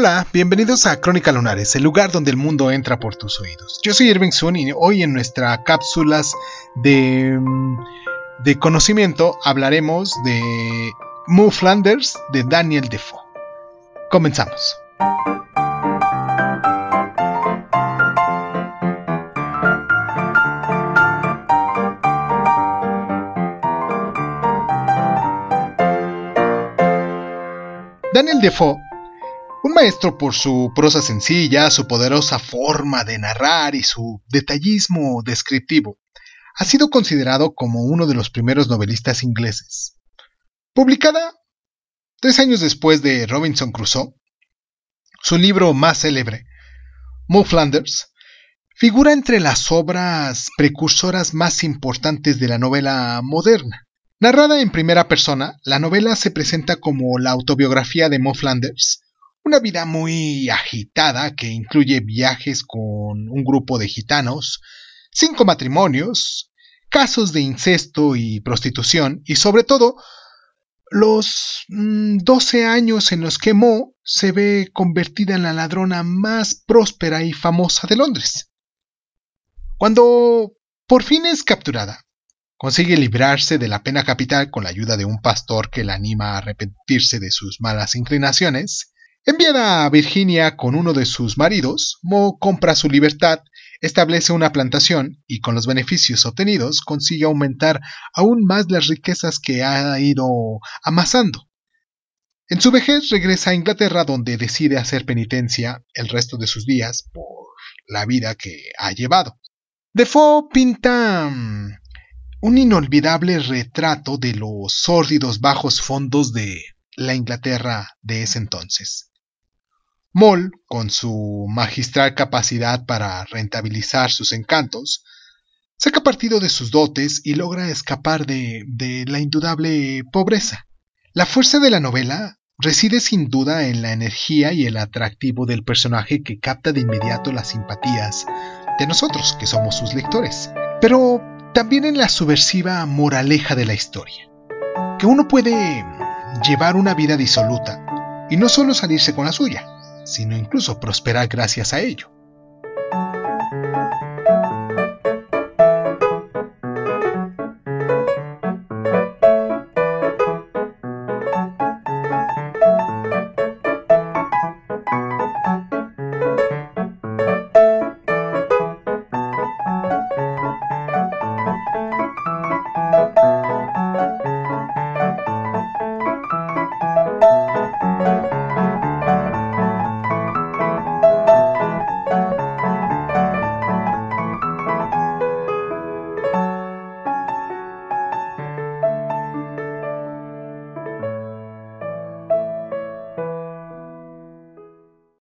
Hola, bienvenidos a Crónica Lunares, el lugar donde el mundo entra por tus oídos. Yo soy Irving Sun y hoy en nuestra cápsulas de, mm, de conocimiento hablaremos de Moo Flanders de Daniel Defoe. Comenzamos. Daniel Defoe un maestro por su prosa sencilla, su poderosa forma de narrar y su detallismo descriptivo, ha sido considerado como uno de los primeros novelistas ingleses. Publicada tres años después de Robinson Crusoe, su libro más célebre, Mo Flanders, figura entre las obras precursoras más importantes de la novela moderna. Narrada en primera persona, la novela se presenta como la autobiografía de Mo Flanders, una vida muy agitada que incluye viajes con un grupo de gitanos, cinco matrimonios, casos de incesto y prostitución y sobre todo los 12 mm, años en los que Mo se ve convertida en la ladrona más próspera y famosa de Londres. Cuando por fin es capturada, consigue librarse de la pena capital con la ayuda de un pastor que la anima a arrepentirse de sus malas inclinaciones, Enviada a Virginia con uno de sus maridos, Mo compra su libertad, establece una plantación y con los beneficios obtenidos consigue aumentar aún más las riquezas que ha ido amasando. En su vejez regresa a Inglaterra donde decide hacer penitencia el resto de sus días por la vida que ha llevado. Defoe pinta mm, un inolvidable retrato de los sórdidos bajos fondos de la Inglaterra de ese entonces. Moll, con su magistral capacidad para rentabilizar sus encantos, saca partido de sus dotes y logra escapar de, de la indudable pobreza. La fuerza de la novela reside sin duda en la energía y el atractivo del personaje que capta de inmediato las simpatías de nosotros, que somos sus lectores, pero también en la subversiva moraleja de la historia, que uno puede llevar una vida disoluta y no solo salirse con la suya, sino incluso prosperar gracias a ello.